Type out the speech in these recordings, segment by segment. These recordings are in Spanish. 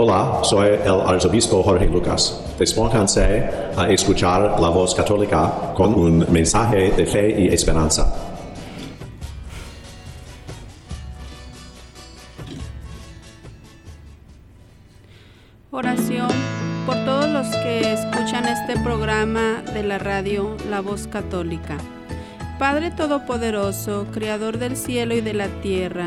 Hola, soy el arzobispo Jorge Lucas. Despónganse a escuchar la voz católica con un mensaje de fe y esperanza. Oración por todos los que escuchan este programa de la radio La Voz Católica. Padre Todopoderoso, Creador del cielo y de la tierra,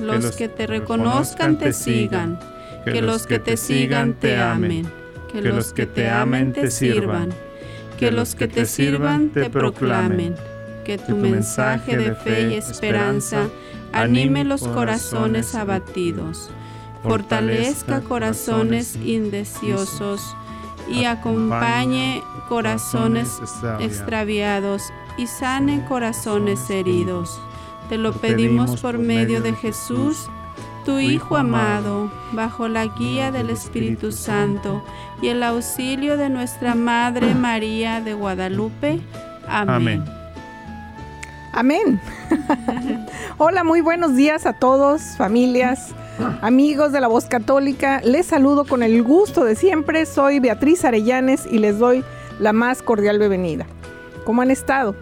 los que te reconozcan te sigan, que los que te sigan te amen, que los que te amen te sirvan, que los que te sirvan te proclamen, que tu mensaje de fe y esperanza anime los corazones abatidos, fortalezca corazones indeciosos y acompañe corazones extraviados. y sane corazones heridos te lo pedimos por medio de Jesús, tu Hijo amado, bajo la guía del Espíritu Santo y el auxilio de nuestra Madre María de Guadalupe. Amén. Amén. Hola, muy buenos días a todos, familias, amigos de la voz católica. Les saludo con el gusto de siempre. Soy Beatriz Arellanes y les doy la más cordial bienvenida. ¿Cómo han estado?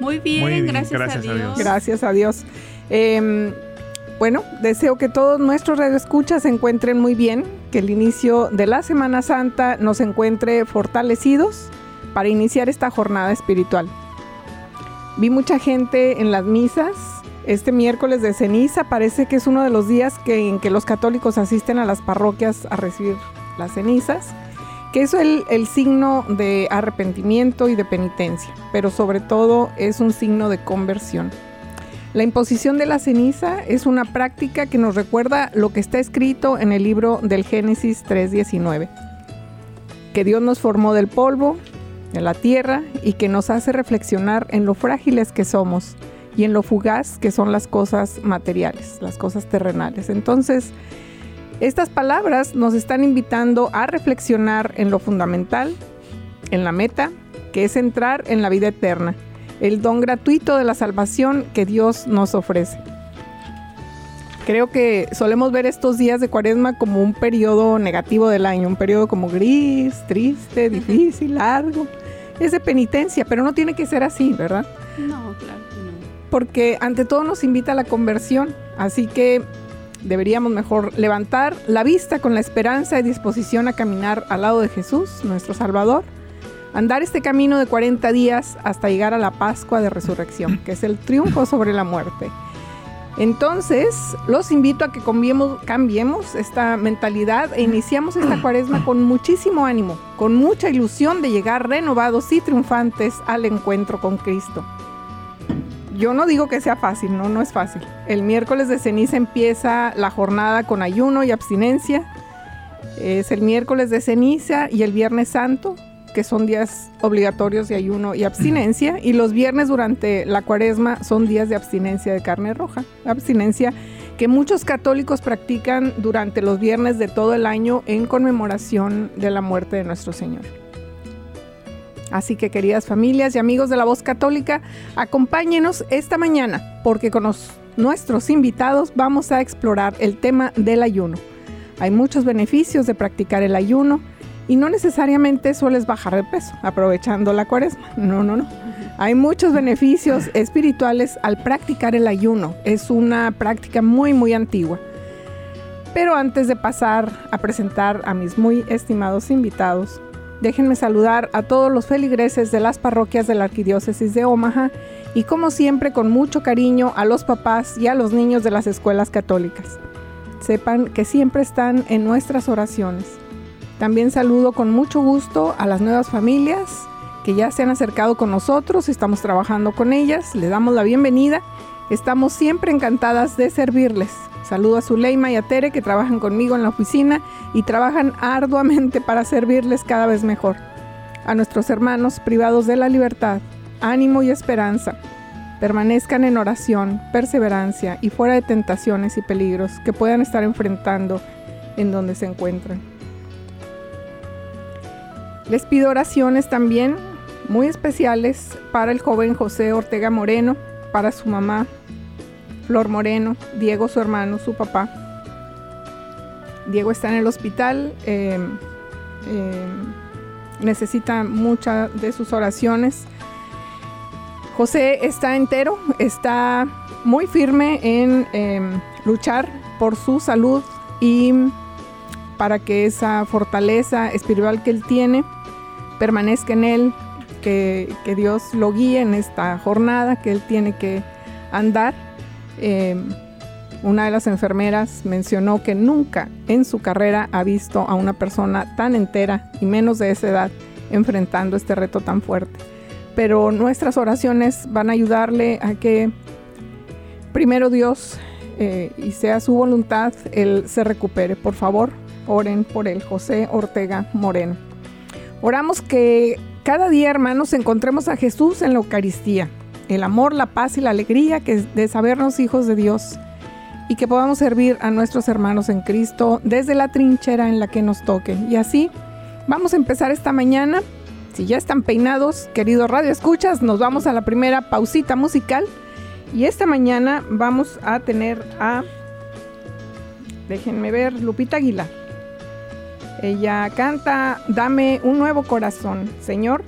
Muy bien, gracias, a, Dios. Gracias a Dios. Em, bueno, deseo que todos nuestros radioescuchas se encuentren muy bien, que el inicio de la Semana Santa nos encuentre fortalecidos para iniciar esta jornada espiritual. Vi mucha gente en las misas. Este miércoles de ceniza parece que es uno de los días que, en que los católicos asisten a las parroquias a recibir las cenizas que es el, el, signo de arrepentimiento y de penitencia, pero sobre todo es un signo de conversión. La imposición de la ceniza es una práctica que nos recuerda lo que está escrito en el libro del Génesis 3.19, que Dios nos formó del polvo, de la tierra, y que nos hace reflexionar en lo frágiles que somos y en lo fugaz que son las cosas materiales, las cosas terrenales. Entonces, estas palabras nos están invitando a reflexionar en lo fundamental, en la meta, que es entrar en la vida eterna, el don gratuito de la salvación que Dios nos ofrece. Creo que solemos ver estos días de cuaresma como un periodo negativo del año, un periodo como gris, triste, difícil, largo. Es de penitencia, pero no tiene que ser así, ¿verdad? No, claro que no. Porque ante todo nos invita a la conversión, así que deberíamos mejor levantar la vista con la esperanza y disposición a caminar al lado de Jesús, nuestro Salvador, andar este camino de 40 días hasta llegar a la Pascua de Resurrección, que es el triunfo sobre la muerte. Entonces, los invito a que cambiemos, esta mentalidad e iniciamos esta cuaresma con muchísimo ánimo, con mucha ilusión de llegar renovados y triunfantes al encuentro con Cristo yo no digo que sea fácil, no, no es fácil. El miércoles de ceniza empieza la jornada con ayuno y abstinencia. Es el miércoles de ceniza y el viernes santo, que son días obligatorios de ayuno y abstinencia. Y los viernes durante la cuaresma son días de abstinencia de carne roja. Abstinencia que muchos católicos practican durante los viernes de todo el año en conmemoración de la muerte de nuestro Señor. Así que queridas familias y amigos de la voz católica, acompáñenos esta mañana porque con nuestros invitados vamos a explorar el tema del ayuno. Hay muchos beneficios de practicar el ayuno y no necesariamente sueles bajar de peso aprovechando la cuaresma. No, no, no. Hay muchos beneficios espirituales al practicar el ayuno. Es una práctica muy, muy antigua. Pero antes de pasar a presentar a mis muy estimados invitados, déjenme saludar a todos los feligreses de las parroquias de la Arquidiócesis de Omaha y como siempre con mucho cariño a los papás y a los niños de las escuelas católicas. Sepan que siempre están en nuestras oraciones. También saludo con mucho gusto a las nuevas familias que ya se han acercado con nosotros, estamos trabajando con ellas, les damos la bienvenida, estamos siempre encantadas de servirles. Saludo a Zuleima y a Tere que trabajan conmigo en la oficina y trabajan arduamente para servirles cada vez mejor. A nuestros hermanos privados de la libertad, ánimo y esperanza. Permanezcan en oración, perseverancia y fuera de tentaciones y peligros que puedan estar enfrentando en donde se encuentran. Les pido oraciones también muy especiales para el joven José Ortega Moreno, para su mamá Flor Moreno, Diego su hermano, su papá. Diego está en el hospital, em, em, necesita muchas de sus oraciones. José está entero, está muy firme en em, luchar por su salud y para que esa fortaleza espiritual que él tiene permanezca en él, que, que Dios lo guíe en esta jornada que él tiene que andar eh, una de las enfermeras mencionó que nunca en su carrera ha visto a una persona tan entera y menos de esa edad enfrentando este reto tan fuerte. Pero nuestras oraciones van a ayudarle a que primero Dios eh, y sea su voluntad, él se recupere. Por favor, oren por él, José Ortega Moreno. Oramos que cada día, hermanos, encontremos a Jesús en la Eucaristía el amor, la paz y la alegría que de sabernos hijos de Dios y que podamos servir a nuestros hermanos en Cristo desde la trinchera en la que nos toque. Y así vamos a empezar esta mañana. Si ya están peinados, queridos Radio Escuchas, nos vamos a la primera pausita musical. Y esta mañana vamos a tener a, déjenme ver, Lupita Aguilar. Ella canta Dame un nuevo corazón. Señor,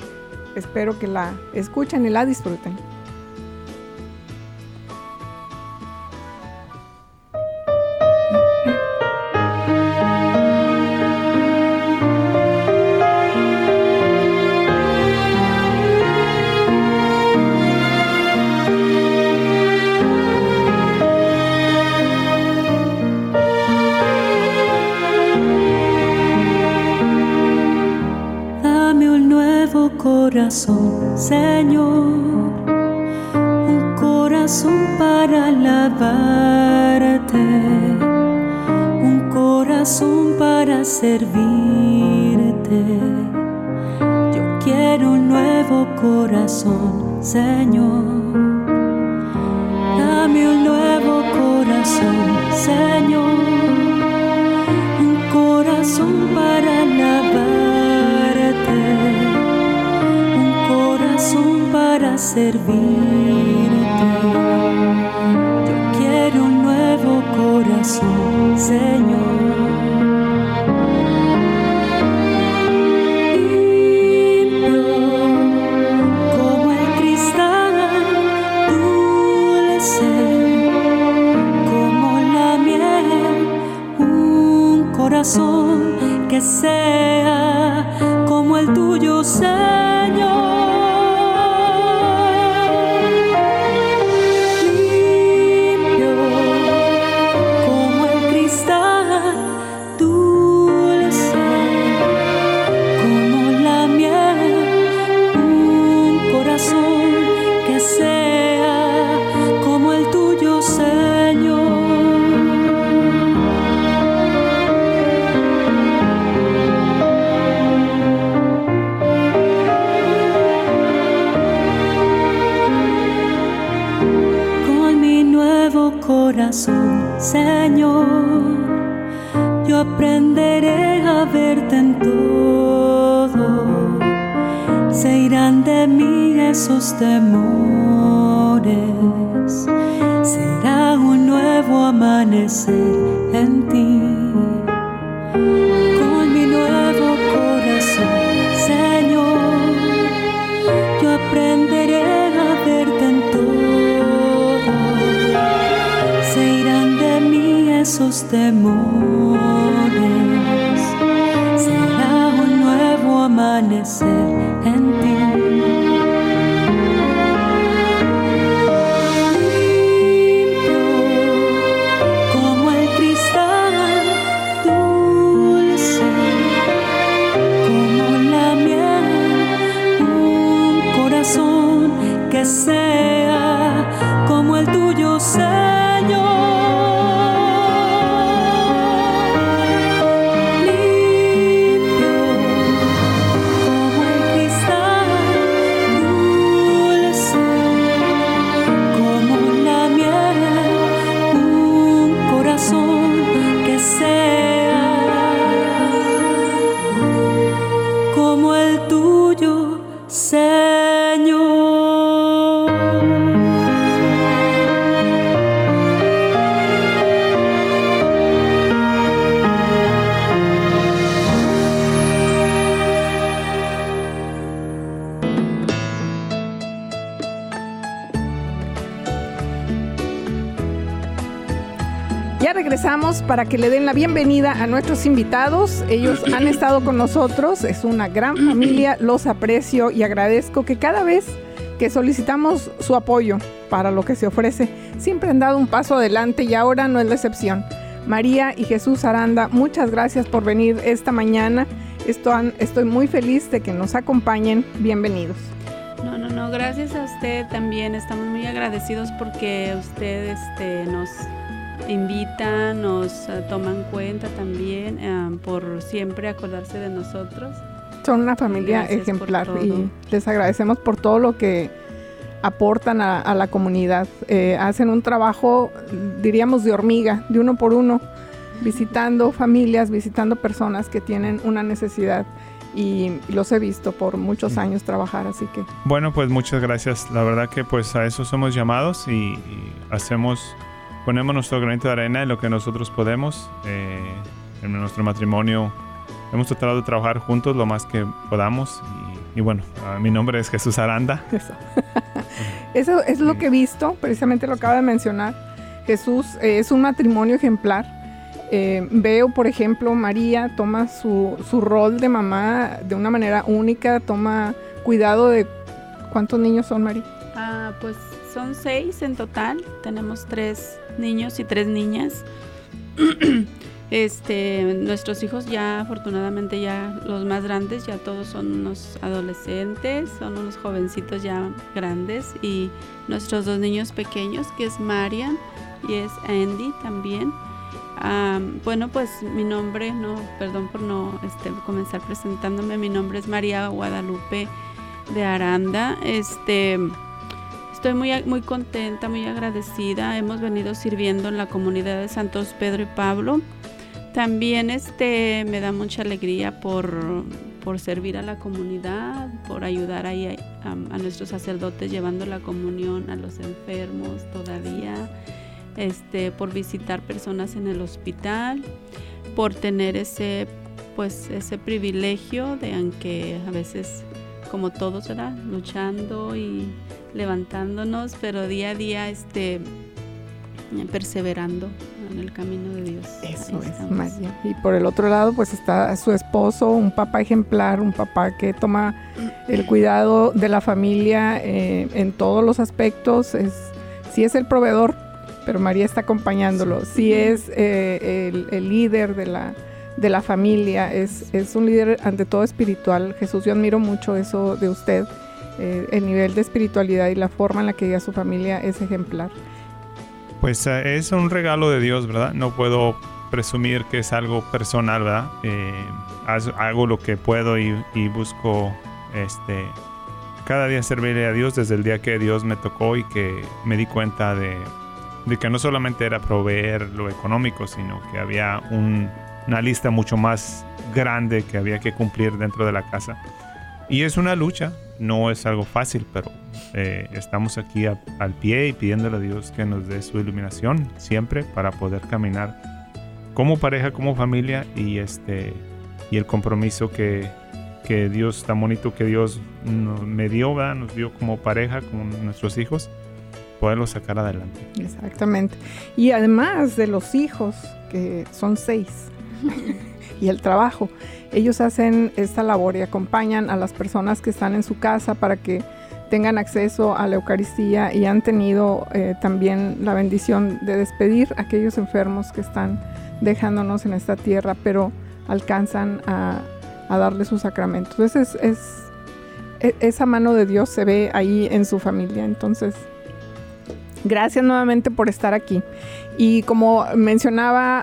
espero que la escuchen y la disfruten. Señor, un corazón para alabarte, un corazón para servirte. Yo quiero un nuevo corazón, Señor. Dame un nuevo corazón, Señor, un corazón para alabarte para servirte. Yo quiero un nuevo corazón, Señor. Como el cristal, dulce como la miel, un corazón que sea como el tuyo, Señor. Señor, yo aprenderé a verte en todo. Se irán de mí esos temores. Será un nuevo amanecer para que le den la bienvenida a nuestros invitados. Ellos han estado con nosotros, es una gran familia, los aprecio y agradezco que cada vez que solicitamos su apoyo para lo que se ofrece, siempre han dado un paso adelante y ahora no es la excepción. María y Jesús Aranda, muchas gracias por venir esta mañana. Estoy muy feliz de que nos acompañen. Bienvenidos. No, no, no, gracias a usted también. Estamos muy agradecidos porque usted este, nos invita, nos eh, toma en cuenta también eh, por siempre acordarse de nosotros. Son una familia Gracias ejemplar y les agradecemos por todo lo que aportan a, a la comunidad. Eh, hacen un trabajo, diríamos, de hormiga, de uno por uno, visitando familias, visitando personas que tienen una necesidad y los he visto por muchos años trabajar, así que Bueno, pues muchas gracias. La verdad que pues a eso somos llamados y, y hacemos, ponemos nuestro granito de arena en lo que nosotros podemos. Eh, en nuestro matrimonio hemos tratado de trabajar juntos lo más que podamos. Y, y bueno, ah, mi nombre es Jesús Aranda. eso. eso es lo que he visto, precisamente lo acaba de mencionar. Jesús eh, es un matrimonio ejemplar. Eh, veo, por ejemplo, María toma su, su rol de mamá de una manera única, toma cuidado de... ¿Cuántos niños son, María? Ah, pues son seis en total. Tenemos tres niños y tres niñas. Este, nuestros hijos ya, afortunadamente ya los más grandes, ya todos son unos adolescentes, son unos jovencitos ya grandes y nuestros dos niños pequeños, que es Marian y es Andy también. Am, bueno, pues mi nombre, no, perdón por no este, comenzar presentándome, mi nombre es María Guadalupe de Aranda. Este, estoy muy, muy contenta, muy agradecida. Hemos venido sirviendo en la comunidad de Santos Pedro y Pablo. También este, me da mucha alegría por, por servir a la comunidad, por ayudar ahí a, a nuestros sacerdotes llevando la comunión a los enfermos todavía, este, por visitar personas en el hospital, por tener ese, pues, ese privilegio de aunque a veces como todos, ¿verdad? Luchando y levantándonos, pero día a día este, perseverando en el camino de Dios. Eso es. María. Y por el otro lado, pues está su esposo, un papá ejemplar, un papá que toma el cuidado de la familia eh, en todos los aspectos. Es, sí es el proveedor, pero María está acompañándolo. Sí es eh, el, el líder de la, de la familia, es, es un líder ante todo espiritual. Jesús, yo admiro mucho eso de usted. Eh, el nivel de espiritualidad y la forma en la que guía su familia es ejemplar. Pues eh, es un regalo de Dios, ¿verdad? No puedo presumir que es algo personal, ¿verdad? Eh, hago lo que puedo y, y busco este, cada día servirle a Dios desde el día que Dios me tocó y que me di cuenta de, de que no solamente era proveer lo económico, sino que había un- una lista mucho más grande que había que cumplir dentro de la casa. Y es una lucha, no es algo fácil, pero eh, estamos aquí a- al pie y pidiéndole a Dios que nos dé su iluminación siempre para poder caminar como pareja, como familia y este y el compromiso que, que Dios tan bonito que Dios nos, me dio, ¿verdad? nos dio como pareja, como nuestros hijos, poderlo sacar adelante. Exactamente. Y además de los hijos, que son seis, y el trabajo. Ellos hacen esta labor y acompañan a las personas que están en su casa para que tengan acceso a la Eucaristía y han tenido eh, también la bendición de despedir a aquellos enfermos que están dejándonos en esta tierra, pero alcanzan a, darle sus sacramentos. Entonces es, e, esa mano de Dios se ve ahí en su familia. Entonces, gracias nuevamente por estar aquí. Y como mencionaba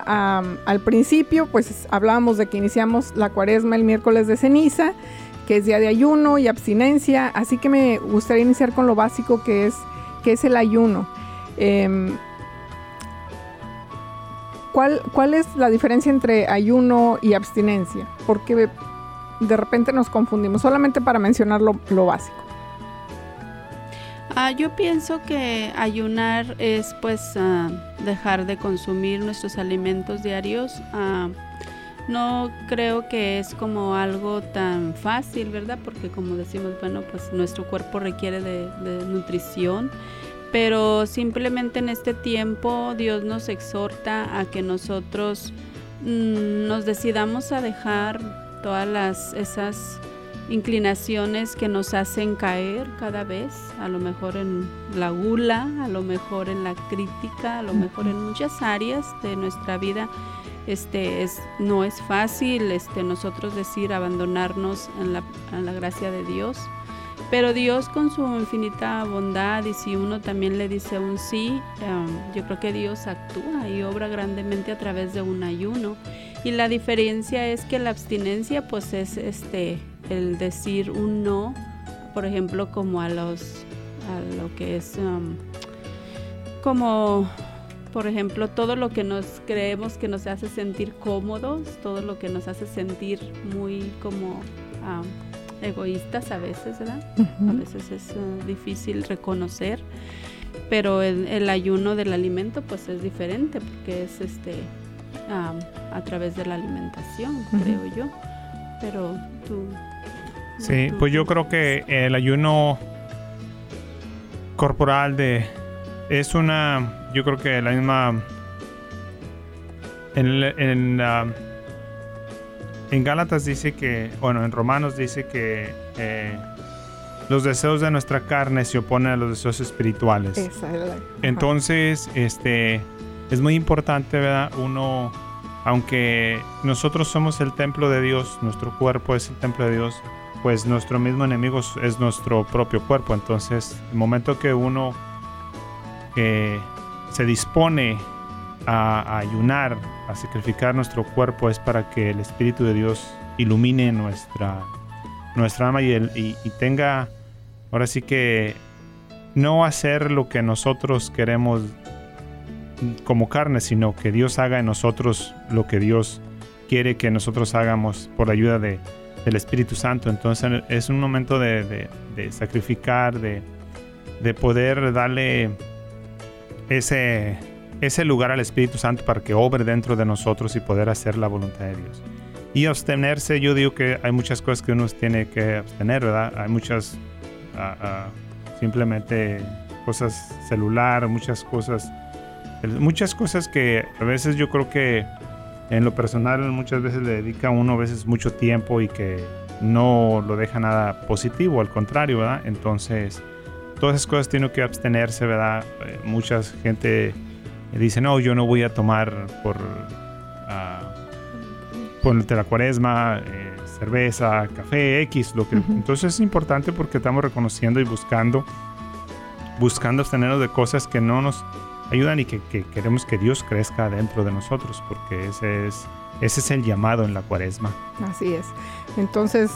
al principio, pues hablábamos de que iniciamos la cuaresma el miércoles de ceniza que es día de ayuno y abstinencia, así que me gustaría iniciar con lo básico que es, que es el ayuno. Em, ¿cuál, ¿Cuál es la diferencia entre ayuno y abstinencia? Porque de repente nos confundimos, solamente para mencionar lo, básico. Ah, yo pienso que ayunar es pues ah, dejar de consumir nuestros alimentos diarios. Ah, no creo que es como algo tan fácil, ¿verdad? Porque como decimos, bueno, pues nuestro cuerpo requiere de, nutrición, pero simplemente en este tiempo Dios nos exhorta a que nosotros mm, nos decidamos a dejar todas las, esas inclinaciones que nos hacen caer cada vez, a lo mejor en la gula, a lo mejor en la crítica, a lo mejor en muchas áreas de nuestra vida. Este es no es fácil este nosotros decir abandonarnos en la, la gracia de Dios. Pero Dios con su infinita bondad y si uno también le dice un sí em, yo creo que Dios actúa y obra grandemente a través de un ayuno. Y la diferencia es que la abstinencia pues es este el decir un no por ejemplo como a los a lo que es em, como por ejemplo, todo lo que nos creemos que nos hace sentir cómodos, todo lo que nos hace sentir muy como egoístas a veces, ¿verdad? A veces es uh, difícil reconocer, pero el, ayuno del alimento pues es diferente porque es este a través de la alimentación, creo yo. Pero tú... Sí, pues yo creo que el ayuno corporal de es una yo creo que la misma. En, en, en Gálatas dice que, bueno, en Romanos dice que eh, los deseos de nuestra carne se oponen a los deseos espirituales. Entonces, este, es muy importante, ¿verdad? Uno, aunque nosotros somos el templo de Dios, nuestro cuerpo es el templo de Dios, pues nuestro mismo enemigo es nuestro propio cuerpo. Entonces, el momento que uno eh, se dispone a, ayunar, a sacrificar nuestro cuerpo, es para que el Espíritu de Dios ilumine nuestra, nuestra alma y, y, tenga, ahora sí que, no hacer lo que nosotros queremos como carne, sino que Dios haga en nosotros lo que Dios quiere que nosotros hagamos por la ayuda de, del Espíritu Santo. Entonces es un momento de, de sacrificar, de, poder darle ese, ese lugar al Espíritu Santo para que obre dentro de nosotros y poder hacer la voluntad de Dios. Y abstenerse, yo digo que hay muchas cosas que uno tiene que abstener, ¿verdad? Hay muchas, ah, ah, simplemente cosas celular, muchas cosas, muchas cosas que a veces yo creo que en lo personal muchas veces le dedica uno a veces mucho tiempo y que no lo deja nada positivo, al contrario, ¿verdad? Entonces, todas esas cosas tienen que abstenerse, ¿verdad? Eh, mucha gente dice, no, yo no voy a tomar por, uh, por la cuaresma eh, cerveza, café, X, lo que... Entonces es importante porque estamos reconociendo y buscando, buscando abstenernos de cosas que no nos ayudan y que, que queremos que Dios crezca dentro de nosotros, porque ese es, ese es el llamado en la cuaresma. Así es. Entonces,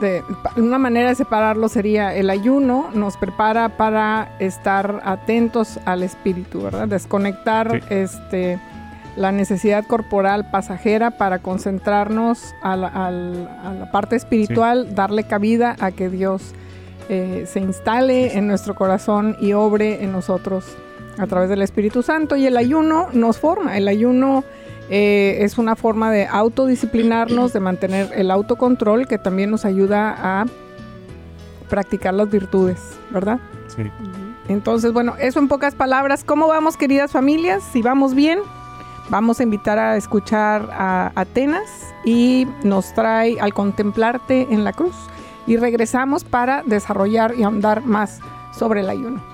de, una manera de separarlo sería el ayuno nos prepara para estar atentos al espíritu, ¿verdad? Desconectar este la necesidad corporal pasajera para concentrarnos a la, parte espiritual, darle cabida a que Dios eh, se instale en nuestro corazón y obre en nosotros a través del Espíritu Santo. Y el ayuno nos forma, el ayuno eh, es una forma de autodisciplinarnos, de mantener el autocontrol que también nos ayuda a practicar las virtudes, ¿verdad? Sí. Entonces, bueno, eso en pocas palabras. ¿Cómo vamos, queridas familias? Si vamos bien, vamos a invitar a escuchar a Atenas y nos trae al contemplarte en la cruz. Y regresamos para desarrollar y ahondar más sobre el ayuno.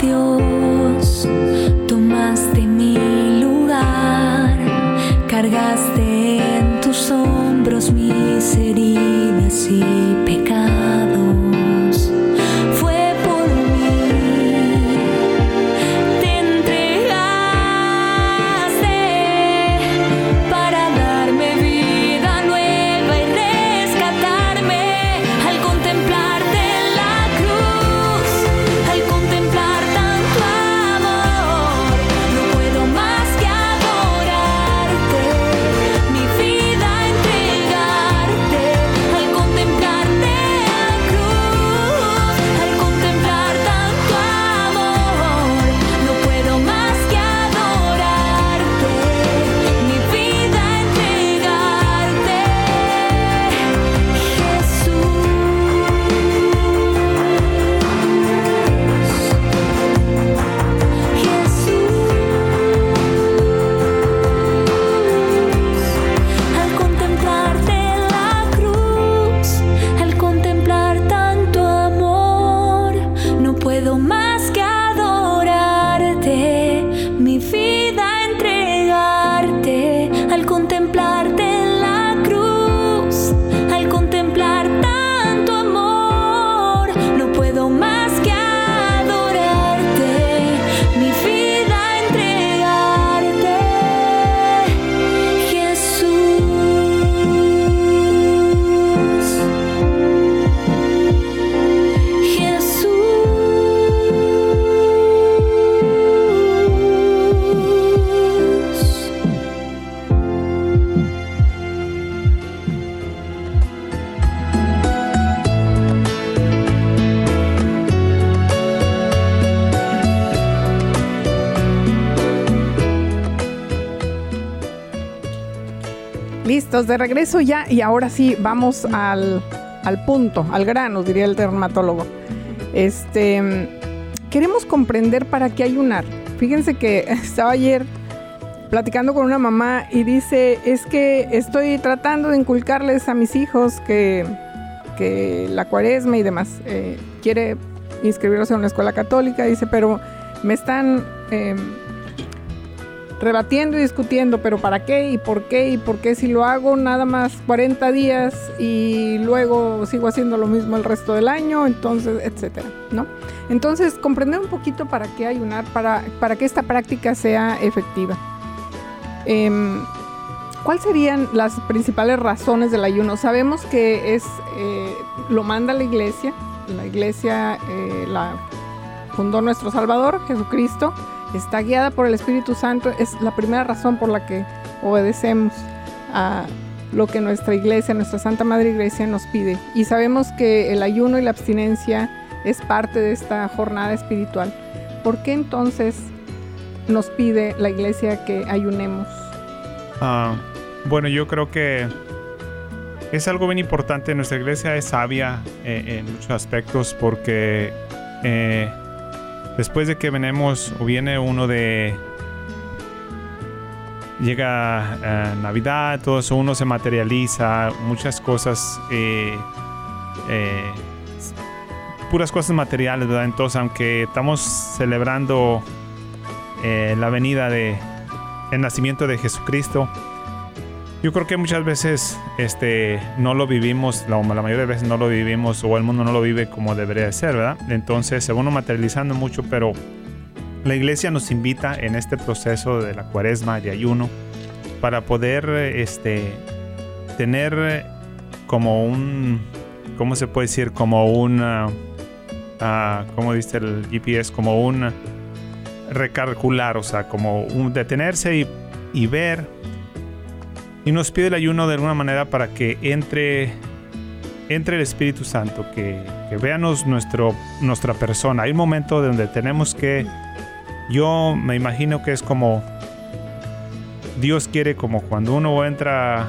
Dios, Listos, de regreso ya y ahora sí vamos al, al punto, al grano, diría el dermatólogo. Este, queremos comprender para qué ayunar. Fíjense que estaba ayer platicando con una mamá y dice, es que estoy tratando de inculcarles a mis hijos que, que la cuaresma y demás. eh, quiere inscribirlos en una escuela católica, dice, pero me están... em, rebatiendo y discutiendo, pero ¿para qué? ¿Y por qué? ¿Y por qué si lo hago nada más 40 días y luego sigo haciendo lo mismo el resto del año? Entonces, etcétera, ¿no? Entonces, comprender un poquito para qué ayunar, para, para que esta práctica sea efectiva. Em, ¿Cuáles serían las principales razones del ayuno? Sabemos que es eh, lo manda la iglesia, la iglesia eh, la fundó nuestro Salvador, Jesucristo, está guiada por el Espíritu Santo, es la primera razón por la que obedecemos a lo que nuestra iglesia, nuestra Santa Madre Iglesia nos pide. Y sabemos que el ayuno y la abstinencia es parte de esta jornada espiritual. ¿Por qué entonces nos pide la iglesia que ayunemos? Ah, bueno, yo creo que es algo bien importante. Nuestra iglesia es sabia eh, en muchos aspectos porque eh, después de que venemos o viene uno de llega eh, Navidad, todo eso, uno se materializa, muchas cosas, eh, eh, puras cosas materiales, ¿verdad? Entonces, aunque estamos celebrando la venida de el nacimiento de Jesucristo, yo creo que muchas veces este, no lo vivimos, la, la mayoría de veces no lo vivimos o el mundo no lo vive como debería de ser, ¿verdad? Entonces se uno materializando mucho, pero la iglesia nos invita en este proceso de la cuaresma, de ayuno, para poder este, tener como un, ¿cómo se puede decir? Como un, uh, ¿cómo dice el GPS? Como un recalcular, o sea, como un detenerse y ver. Y nos pide el ayuno de alguna manera para que entre entre el Espíritu Santo, que, que veanos nuestro, nuestra persona. Hay un momento donde tenemos que yo me imagino que es como Dios quiere como cuando uno entra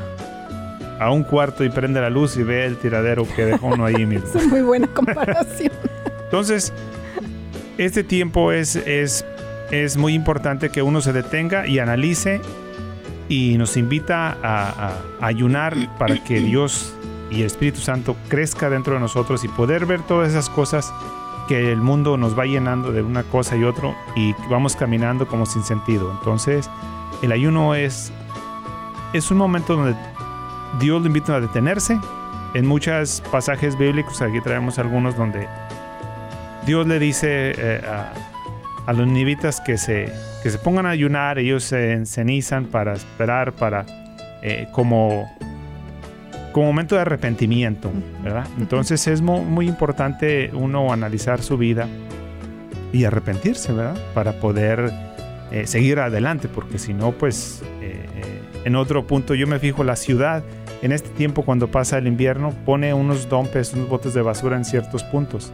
a un cuarto y prende la luz y ve el tiradero que dejó uno ahí mismo. Es muy buena comparación. Entonces, este tiempo es, es, es muy importante que uno se detenga y analice y nos invita a, ayunar para que Dios y el Espíritu Santo crezca dentro de nosotros y poder ver todas esas cosas que el mundo nos va llenando de una cosa y otro y vamos caminando como sin sentido. Entonces, el ayuno es, es un momento donde Dios lo invita a detenerse. En muchos pasajes bíblicos, aquí traemos algunos donde Dios le dice eh, a, a, los nivitas que se, que se pongan a ayunar, ellos se encenizan para esperar, para eh, como como momento de arrepentimiento, ¿verdad? Entonces es muy, muy, importante uno analizar su vida y arrepentirse, ¿verdad? Para poder eh, seguir adelante, porque si no, pues eh, en otro punto yo me fijo, la ciudad en este tiempo cuando pasa el invierno pone unos dompes, unos botes de basura en ciertos puntos.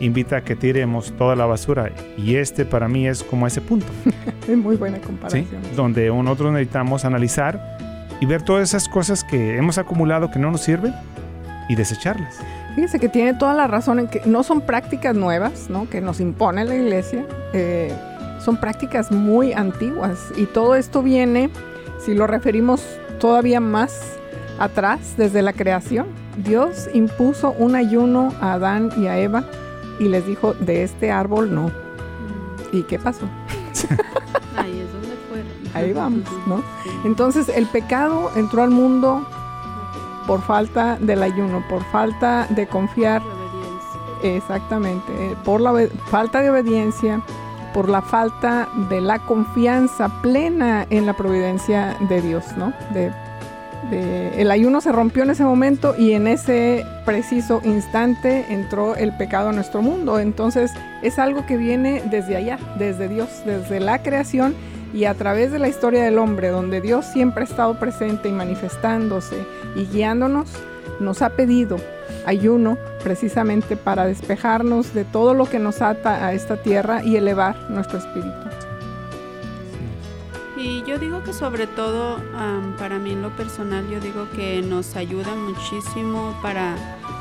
Invita a que tiremos toda la basura y este para mí es como ese punto. es muy buena comparación. ¿Sí? Donde nosotros necesitamos analizar y ver todas esas cosas que hemos acumulado que no nos sirven y desecharlas. Fíjense que tiene toda la razón en que no son prácticas nuevas, ¿no? Que nos impone la iglesia. Eh, son prácticas muy antiguas y todo esto viene, si lo referimos todavía más atrás, desde la creación. Dios impuso un ayuno a Adán y a Eva y les dijo, de este árbol no. ¿Y qué pasó? Ahí es donde fueron. Ahí vamos, ¿no? Entonces el pecado entró al mundo por falta del ayuno, por falta de confiar. Exactamente, por la falta de obediencia, por la falta de la confianza plena en la providencia de Dios, ¿no? De, el ayuno se rompió en ese momento y en ese preciso instante entró el pecado a nuestro mundo. Entonces es algo que viene desde allá, desde Dios, desde la creación y a través de la historia del hombre, donde Dios siempre ha estado presente y manifestándose y guiándonos, nos ha pedido ayuno precisamente para despejarnos de todo lo que nos ata a esta tierra y elevar nuestro espíritu. Y yo digo que sobre todo um, para mí en lo personal, yo digo que nos ayuda muchísimo para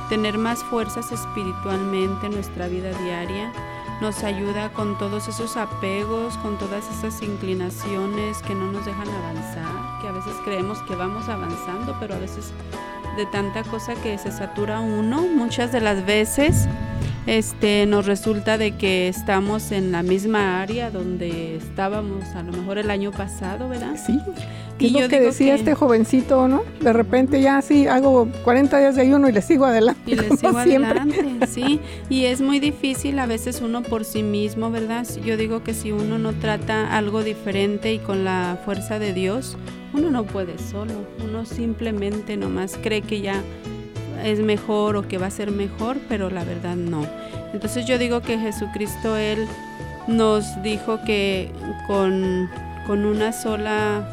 tener más fuerzas espiritualmente en nuestra vida diaria. Nos ayuda con todos esos apegos, con todas esas inclinaciones que no nos dejan avanzar, que a veces creemos que vamos avanzando, pero a veces de tanta cosa que se satura uno, muchas de las veces este nos resulta de que estamos en la misma área donde estábamos a lo mejor el año pasado, ¿verdad? Sí. Y es lo que decía que... este jovencito, ¿no? De repente ya sí, hago 40 días de ayuno y le sigo adelante. Y le sigo adelante, sí. Y es muy difícil a veces uno por sí mismo, ¿verdad? Yo digo que si uno no trata algo diferente y con la fuerza de Dios, uno no puede solo. Uno simplemente nomás cree que ya es mejor o que va a ser mejor, pero la verdad no. Entonces yo digo que Jesucristo, Él nos dijo que con, con una sola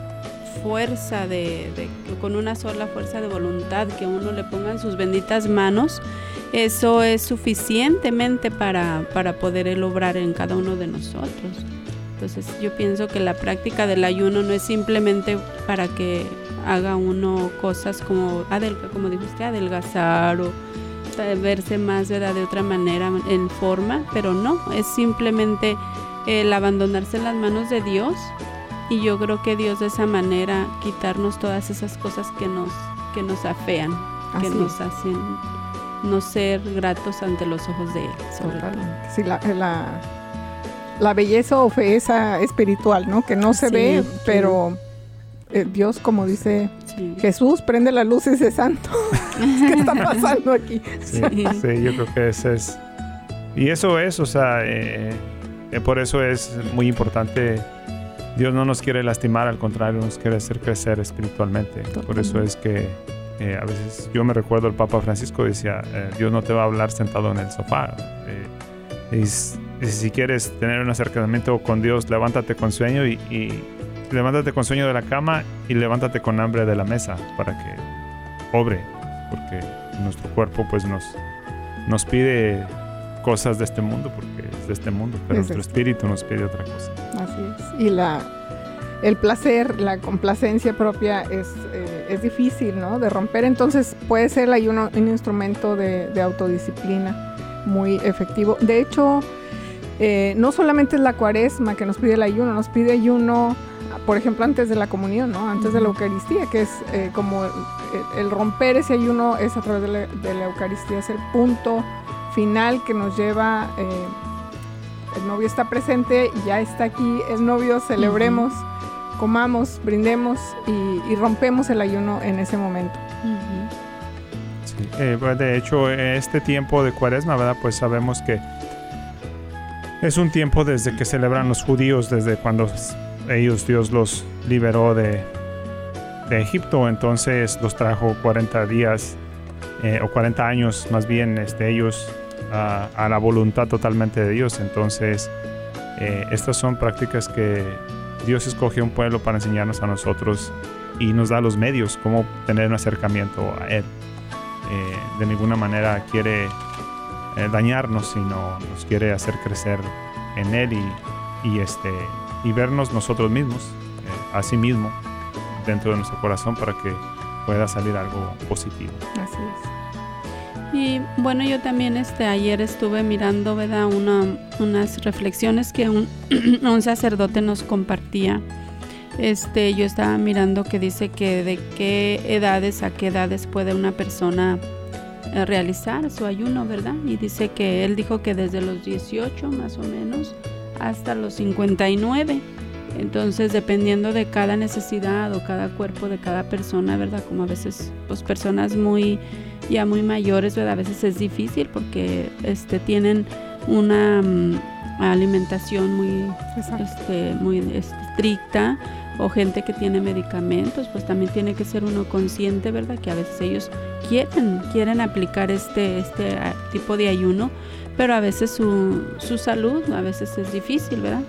fuerza de, con una sola fuerza de voluntad que uno le ponga en sus benditas manos eso es suficientemente para, para poder él obrar en cada uno de nosotros Entonces yo pienso que la práctica del ayuno no es simplemente para que haga uno cosas como, como dijo usted, adelgazar o verse más ¿verdad? de otra manera en forma, pero no, es simplemente el abandonarse en las manos de Dios y yo creo que Dios de esa manera quitarnos todas esas cosas que nos, que nos afean, que nos hacen no ser gratos ante los ojos de Él. Sí, la, la, la, belleza o feeza espiritual, ¿no? Que no se ve, pero eh, Dios, como dice Jesús, prende la luz y dice, santo, ¿qué está pasando aquí? Sí, yo creo que ese es... Y eso es, o sea, eh, eh, por eso es muy importante. Dios no nos quiere lastimar, al contrario, nos quiere hacer crecer espiritualmente. Por eso es que a veces yo me recuerdo el Papa Francisco decía, Dios no te va a hablar sentado en el sofá. y, si quieres tener un acercamiento con Dios, levántate con sueño y levántate con sueño de la cama y levántate con hambre de la mesa para que obre, porque nuestro cuerpo pues nos, nos pide cosas de este mundo, porque es de este mundo, pero nuestro espíritu nos pide otra cosa. Así es. Y la, el placer, la complacencia propia es, eh, es difícil, ¿no? De romper. Entonces puede ser el ayuno un instrumento de, de autodisciplina muy efectivo. De hecho, eh, no solamente es la cuaresma que nos pide el ayuno, nos pide ayuno por ejemplo, antes de la comunión, ¿no? Antes de la Eucaristía, que es eh, como el, romper ese ayuno es a través de la, Eucaristía, es el punto final que nos lleva, eh, el novio está presente, ya está aquí el novio, celebremos, comamos, brindemos y, rompemos el ayuno en ese momento. sí. Eh, de hecho, este tiempo de cuaresma, ¿verdad? Pues sabemos que es un tiempo desde que celebran los judíos, desde cuando ellos Dios los liberó de, de Egipto, entonces los trajo 40 días eh, o 40 años más bien este, ellos a, la voluntad totalmente de Dios. Entonces eh, estas son prácticas que Dios escoge un pueblo para enseñarnos a nosotros y nos da los medios cómo tener un acercamiento a Él. Eh, de ninguna manera quiere dañarnos, sino nos quiere hacer crecer en Él y este, y vernos nosotros mismos, eh, a sí mismo, dentro de nuestro corazón para que pueda salir algo positivo. Así es. Y bueno, yo también este ayer estuve mirando, ¿verdad? Una, unas reflexiones que un, un, sacerdote nos compartía. Este, yo estaba mirando que dice que de qué edades a qué edades puede una persona eh, realizar su ayuno, ¿verdad? Y dice que él dijo que desde los 18 más o menos hasta los 59. Entonces, dependiendo de cada necesidad o cada cuerpo de cada persona, ¿verdad? Como a veces, pues personas muy, ya muy mayores, ¿verdad? A veces es difícil porque este, tienen una mm, alimentación muy, este, muy estricta o gente que tiene medicamentos, pues también tiene que ser uno consciente, ¿verdad? Que a veces ellos quieren, quieren aplicar este, este tipo de ayuno, pero a veces su, su salud a veces es difícil, ¿verdad?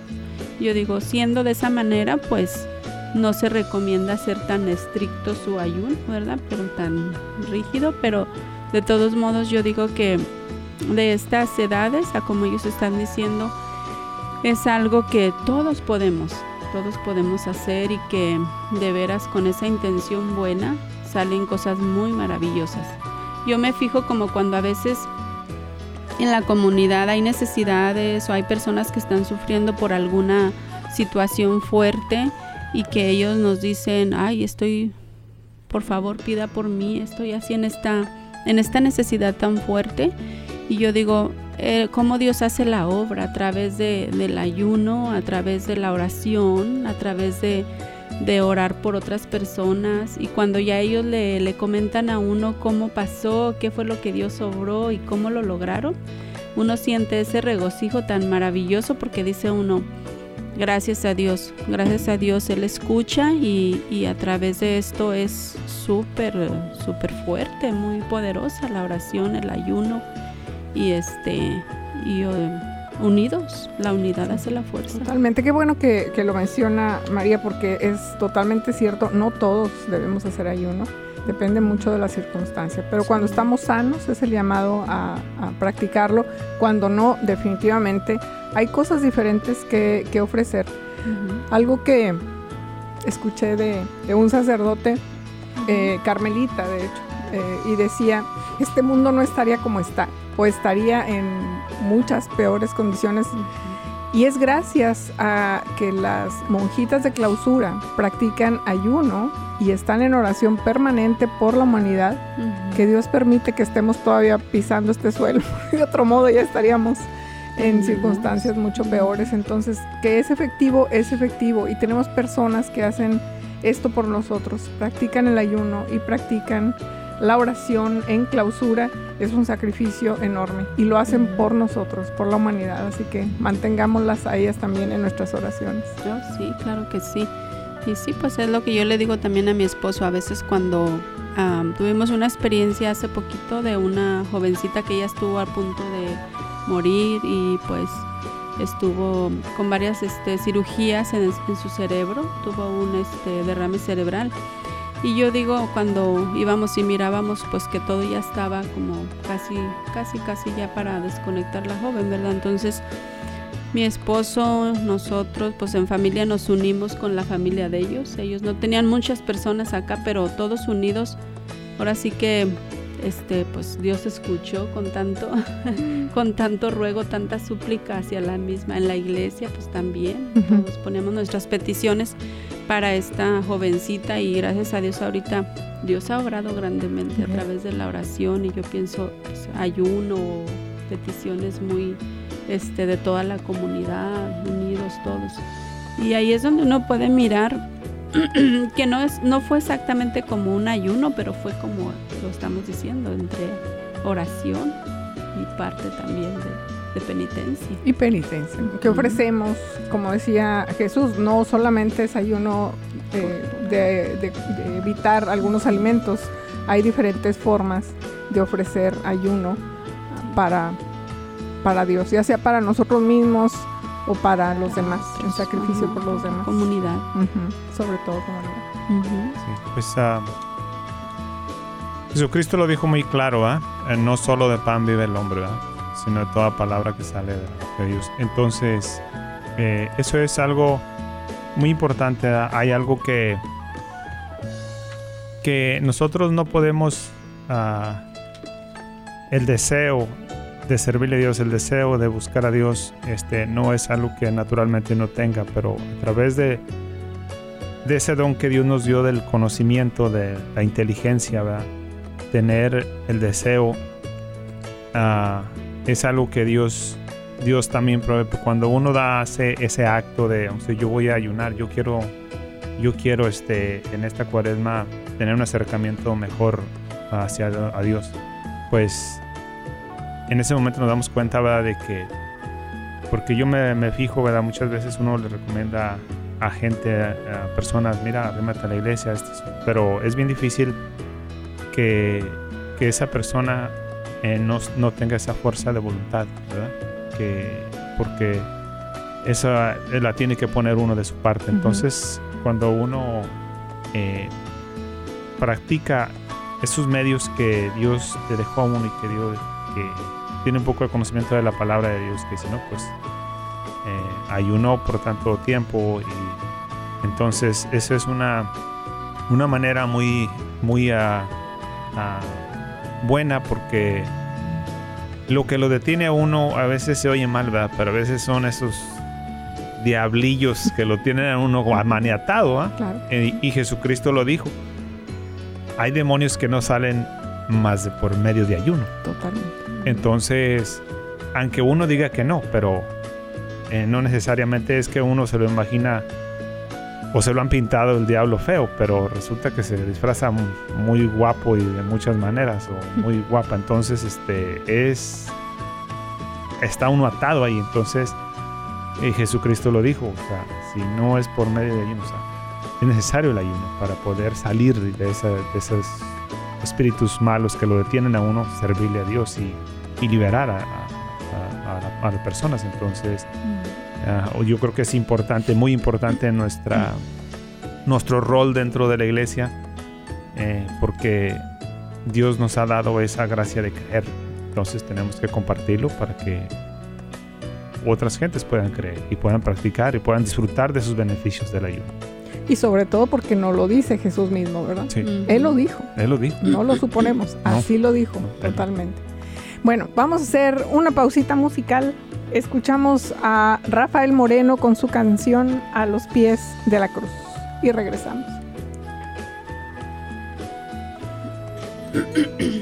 Yo digo, siendo de esa manera, pues no se recomienda ser tan estricto su ayuno, ¿verdad? Pero tan rígido, pero de todos modos yo digo que de estas edades, a como ellos están diciendo, es algo que todos podemos, todos podemos hacer y que de veras con esa intención buena salen cosas muy maravillosas. Yo me fijo como cuando a veces en la comunidad hay necesidades o hay personas que están sufriendo por alguna situación fuerte y que ellos nos dicen, ay, estoy, por favor, pida por mí, estoy así en esta, en esta necesidad tan fuerte. Y yo digo, eh, cómo Dios hace la obra a través de, del ayuno, a través de la oración, a través de, de orar por otras personas y cuando ya ellos le, le, comentan a uno cómo pasó, qué fue lo que Dios obró y cómo lo lograron, uno siente ese regocijo tan maravilloso porque dice uno, gracias a Dios, gracias a Dios Él escucha y, y a través de esto es súper, súper fuerte, muy poderosa la oración, el ayuno y este, y unidos. La unidad hace la fuerza. Totalmente. Qué bueno que, lo menciona María porque es totalmente cierto. No todos debemos hacer ayuno. depende mucho de la circunstancia. Pero cuando estamos sanos es el llamado a, a practicarlo. Cuando no, definitivamente hay cosas diferentes que, que ofrecer. Algo que escuché de, de un sacerdote, eh, carmelita de hecho, eh, y decía, este mundo no estaría como está, o estaría en muchas peores condiciones. Y es gracias a que las monjitas de clausura practican ayuno y están en oración permanente por la humanidad, que Dios permite que estemos todavía pisando este suelo. De otro modo ya estaríamos en circunstancias mucho peores. Entonces, que es efectivo, es efectivo. Y tenemos personas que hacen esto por nosotros, practican el ayuno y practican la oración en clausura. Es un sacrificio enorme y lo hacen por nosotros, por la humanidad. Así que mantengámoslas a ellas también en nuestras oraciones. Yo sí, claro que sí. Y sí, pues es lo que yo le digo también a mi esposo. A veces cuando am, tuvimos una experiencia hace poquito de una jovencita que ya estuvo a punto de morir y pues estuvo con varias este, cirugías en, en su cerebro, tuvo un este, derrame cerebral. Y yo digo, cuando íbamos y mirábamos, pues que todo ya estaba como casi, casi, casi ya para desconectar la joven, ¿verdad? Entonces, mi esposo, nosotros, pues en familia nos unimos con la familia de ellos. Ellos no tenían muchas personas acá, pero todos unidos. Ahora sí que, este, pues Dios escuchó con tanto, con tanto ruego, tanta súplica hacia la misma en la iglesia, pues también. Ujú. Todos ponemos nuestras peticiones para esta jovencita y gracias a Dios ahorita Dios ha obrado grandemente a Ujú. través de la oración y yo pienso pues, ayuno, peticiones muy este de toda la comunidad, unidos todos. Y ahí es donde uno puede mirar que no es no fue exactamente como un ayuno, pero fue como lo estamos diciendo entre oración y parte también de, de penitencia. Y penitencia. Que ofrecemos, como decía Jesús, no solamente es ayuno eh, de, de- de evitar algunos alimentos, hay diferentes formas de ofrecer ayuno para, para Dios, ya sea para nosotros mismos o para los demás, en sacrificio por los demás. Comunidad. Sobre todo comunidad. Sí, pues ah, Jesucristo lo dijo muy claro, ¿ah? Eh, no solo de pan vive el hombre, ¿verdad? Sino de toda palabra que sale de, Dios. Entonces, eh, eso es algo muy importante. Hay algo que, que nosotros no podemos, ah, el deseo de servirle a Dios, el deseo de buscar a Dios, este, no es algo que naturalmente no tenga, pero a través de, de ese don que Dios nos dio del conocimiento, de la inteligencia, ¿verdad? tener el deseo, ah, es algo que Dios, Dios también provee. Cuando uno da ese, ese acto de, o yo voy a ayunar, yo quiero, yo quiero este, en esta cuaresma tener un acercamiento mejor hacia a Dios, pues en ese momento nos damos cuenta, ¿verdad? De que, porque yo me, me fijo, ¿verdad? Muchas veces uno le recomienda a gente, a, a personas, mira, arrímate a la iglesia, pero es bien difícil que, que esa persona eh, no, no tenga esa fuerza de voluntad, ¿verdad? Que, porque esa eh, la tiene que poner uno de su parte. Entonces, cuando uno eh, practica esos medios que Dios te dejó a uno y que Dios que tiene un poco de conocimiento de la palabra de Dios, que si no, pues eh, ayunó por tanto tiempo y entonces eso es una, una manera muy, muy ah, buena porque lo que lo detiene a uno a veces se oye mal, ¿verdad? Pero a veces son esos diablillos que lo tienen a uno maniatado, ¿ah? Claro. Eh, y Jesucristo lo dijo. Hay demonios que no salen más de por medio de ayuno. Totalmente. Entonces, aunque uno diga que no, pero eh, no necesariamente es que uno se lo imagina o se lo han pintado el diablo feo, pero resulta que se disfraza mu- muy guapo y de muchas maneras, o muy guapa. Entonces, este es. Está uno atado ahí. Entonces, eh, Jesucristo lo dijo. O sea, si no es por medio de ayuno, o sea, es necesario el ayuno para poder salir de, esa- de esos espíritus malos que lo detienen a uno, servirle a Dios y, y liberar a, a- a- a la- a las personas. Entonces, ah, yo creo que es importante, muy importante en nuestra, nuestro rol dentro de la iglesia, eh, porque Dios nos ha dado esa gracia de creer. Entonces tenemos que compartirlo para que otras gentes puedan creer y puedan practicar y puedan disfrutar de sus beneficios del ayuno. Y sobre todo porque no lo dice Jesús mismo, ¿verdad? Sí. Él lo dijo, Él lo dijo. no lo suponemos, No. así lo dijo, No. totalmente. Bueno, vamos a hacer una pausita musical. Escuchamos a Rafael Moreno con su canción A los pies de la cruz. Y regresamos.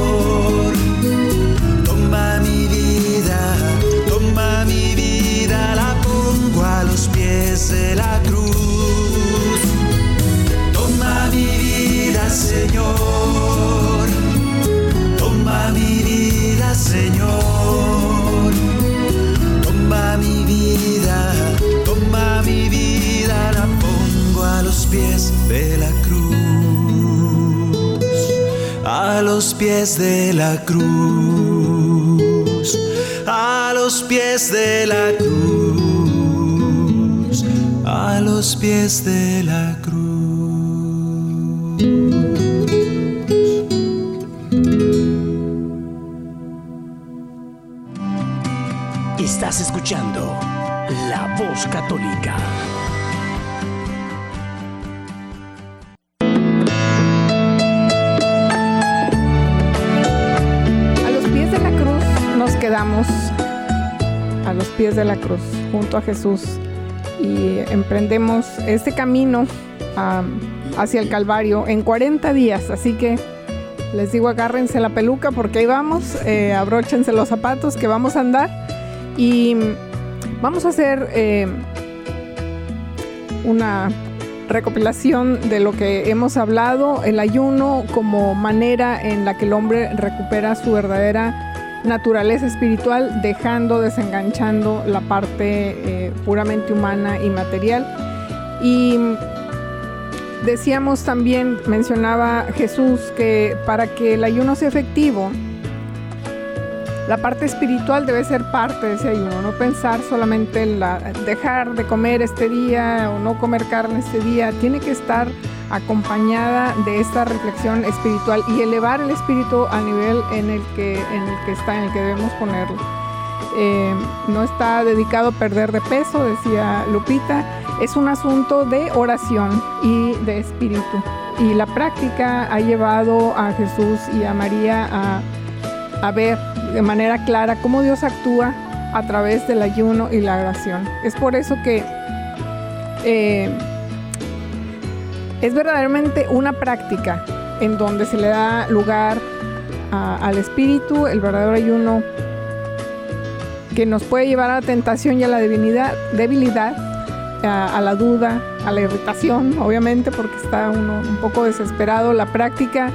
Pies de la cruz. A los pies de la cruz. A los pies de la cruz. De la cruz, junto a Jesús, y emprendemos este camino am, hacia el Calvario en 40 días. Así que les digo, agárrense la peluca porque ahí vamos, eh, abróchense los zapatos que vamos a andar y vamos a hacer eh, una recopilación de lo que hemos hablado, el ayuno como manera en la que el hombre recupera su verdadera naturaleza espiritual, dejando, desenganchando la parte eh, puramente humana y material. Y decíamos también, mencionaba Jesús, que para que el ayuno sea efectivo, la parte espiritual debe ser parte de ese ayuno, no pensar solamente en la, dejar de comer este día o no comer carne este día, tiene que estar acompañada de esta reflexión espiritual y elevar el espíritu al nivel en el que, en el que está, en el que debemos ponerlo. Eh, no está dedicado a perder de peso, decía Lupita, es un asunto de oración y de espíritu. Y la práctica ha llevado a Jesús y a María a, a ver de manera clara cómo Dios actúa a través del ayuno y la oración. Es por eso que eh, es verdaderamente una práctica en donde se le da lugar a- al espíritu, el verdadero ayuno que nos puede llevar a la tentación y a la debilidad, debilidad a, a la duda, a la irritación, obviamente, porque está uno un poco desesperado. La práctica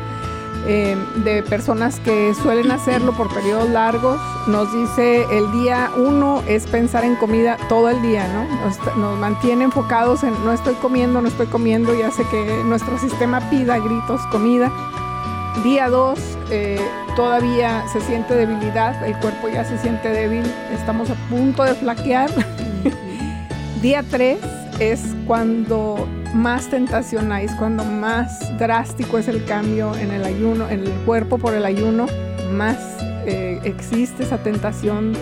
eh, de personas que suelen hacerlo por periodos largos nos dice el día uno es pensar en comida todo el día, ¿no? Nos, mantiene enfocados en no estoy comiendo, no estoy comiendo y hace que nuestro sistema pida gritos comida. Día 2 todavía se siente debilidad, el cuerpo ya se siente débil, estamos a punto de flaquear. Día 3 es cuando más tentación es cuando más drástico es el cambio en el ayuno, en el cuerpo por el ayuno, más eh, existe esa tentación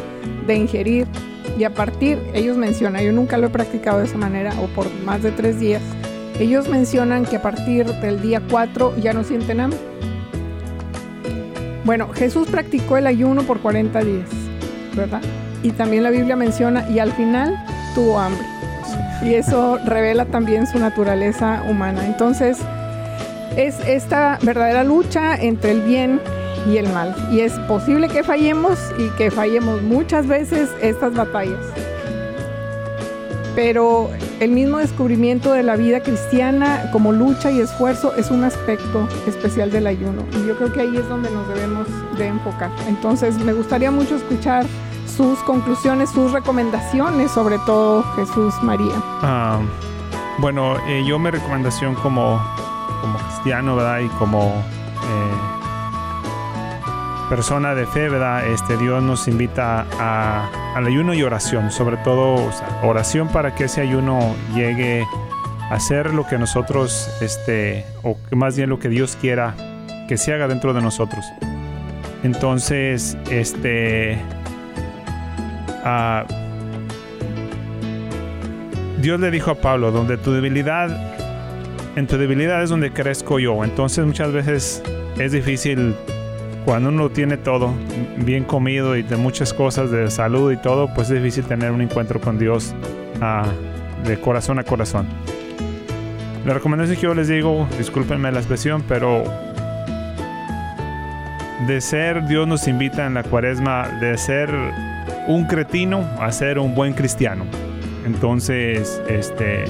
de ingerir. Y a partir, ellos mencionan, yo nunca lo he practicado de esa manera o por más de tres días, ellos mencionan que a partir del día 4 ya no sienten hambre. Bueno, Jesús practicó el ayuno por 40 días, ¿verdad? Y también la Biblia menciona, y al final tuvo hambre. Y eso revela también su naturaleza humana. Entonces, es esta verdadera lucha entre el bien y el mal. Y es posible que fallemos y que fallemos muchas veces estas batallas. Pero el mismo descubrimiento de la vida cristiana como lucha y esfuerzo es un aspecto especial del ayuno. Y yo creo que ahí es donde nos debemos de enfocar. Entonces me gustaría mucho escuchar sus conclusiones, sus recomendaciones, sobre todo Jesús María. Ah, bueno, eh, yo mi recomendación como, como cristiano, ¿verdad? Y como eh, persona de fe. Este, Dios nos invita a, al ayuno y oración, sobre todo oración para que ese ayuno llegue a ser lo que nosotros, este, o más bien lo que Dios quiera que se haga dentro de nosotros. Entonces, este, Dios le dijo a Pablo, donde tu debilidad, en tu debilidad es donde crezco yo. Entonces muchas veces es difícil cuando uno tiene todo bien comido y de muchas cosas de salud y todo, pues es difícil tener un encuentro con Dios ah, de corazón a corazón. La recomendación que yo les digo, discúlpenme la expresión, pero de ser, Dios nos invita en la cuaresma de ser un cretino a ser un buen cristiano. Entonces, este,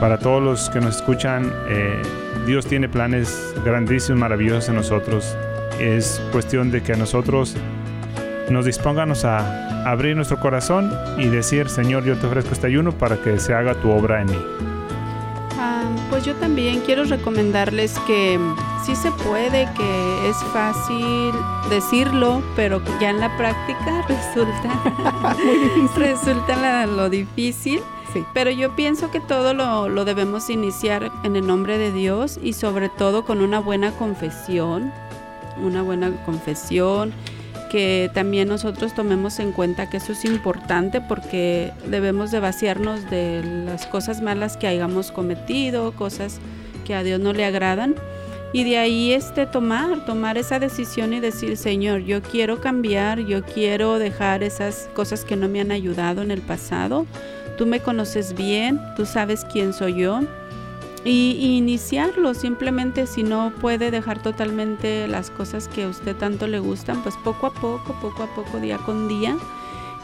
para todos los que nos escuchan, eh, Dios tiene planes grandísimos, maravillosos en nosotros. Es cuestión de que nosotros nos dispongamos a abrir nuestro corazón y decir, Señor, yo te ofrezco este ayuno para que se haga tu obra en mí. Ah, pues yo también quiero recomendarles que sí se puede, que es fácil decirlo, pero ya en la práctica resulta resulta la- lo difícil. Sí. Pero yo pienso que todo lo, lo debemos iniciar en el nombre de Dios y sobre todo con una buena confesión, una buena confesión, que también nosotros tomemos en cuenta que eso es importante porque debemos de vaciarnos de las cosas malas que hayamos cometido, cosas que a Dios no le agradan y de ahí este tomar, tomar esa decisión y decir, Señor, yo quiero cambiar, yo quiero dejar esas cosas que no me han ayudado en el pasado. Tú me conoces bien, tú sabes quién soy yo. Y, iniciarlo, simplemente si no puede dejar totalmente las cosas que a usted tanto le gustan, pues poco a poco, poco a poco, día con día.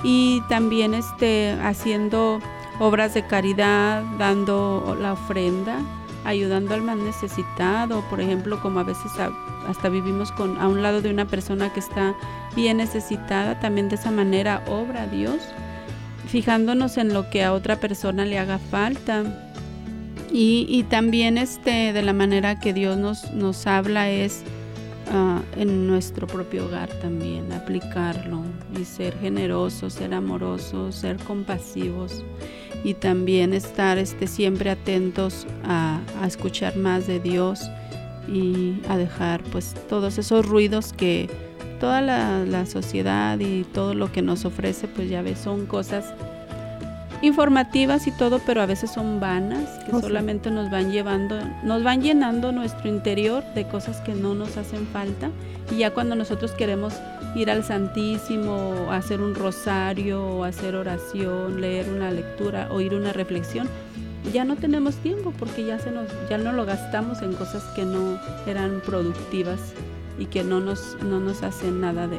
Y también este, haciendo obras de caridad, dando la ofrenda, ayudando al más necesitado, por ejemplo, como a veces hasta vivimos con a un lado de una persona que está bien necesitada, también de esa manera obra Dios, fijándonos en lo que a otra persona le haga falta. Y, también este, de la manera que Dios nos, nos habla es uh, en nuestro propio hogar también, aplicarlo y ser generosos, ser amorosos, ser compasivos y también estar este, siempre atentos a, a escuchar más de Dios y a dejar pues todos esos ruidos que toda la, la, sociedad y todo lo que nos ofrece pues ya ves son cosas informativas y todo pero a veces son vanas que oh, solamente nos van llevando nos van llenando nuestro interior de cosas que no nos hacen falta y ya cuando nosotros queremos ir al Santísimo, hacer un rosario, hacer oración, leer una lectura, oír una reflexión, ya no tenemos tiempo porque ya se nos ya no lo gastamos en cosas que no eran productivas y que no nos no nos hacen nada de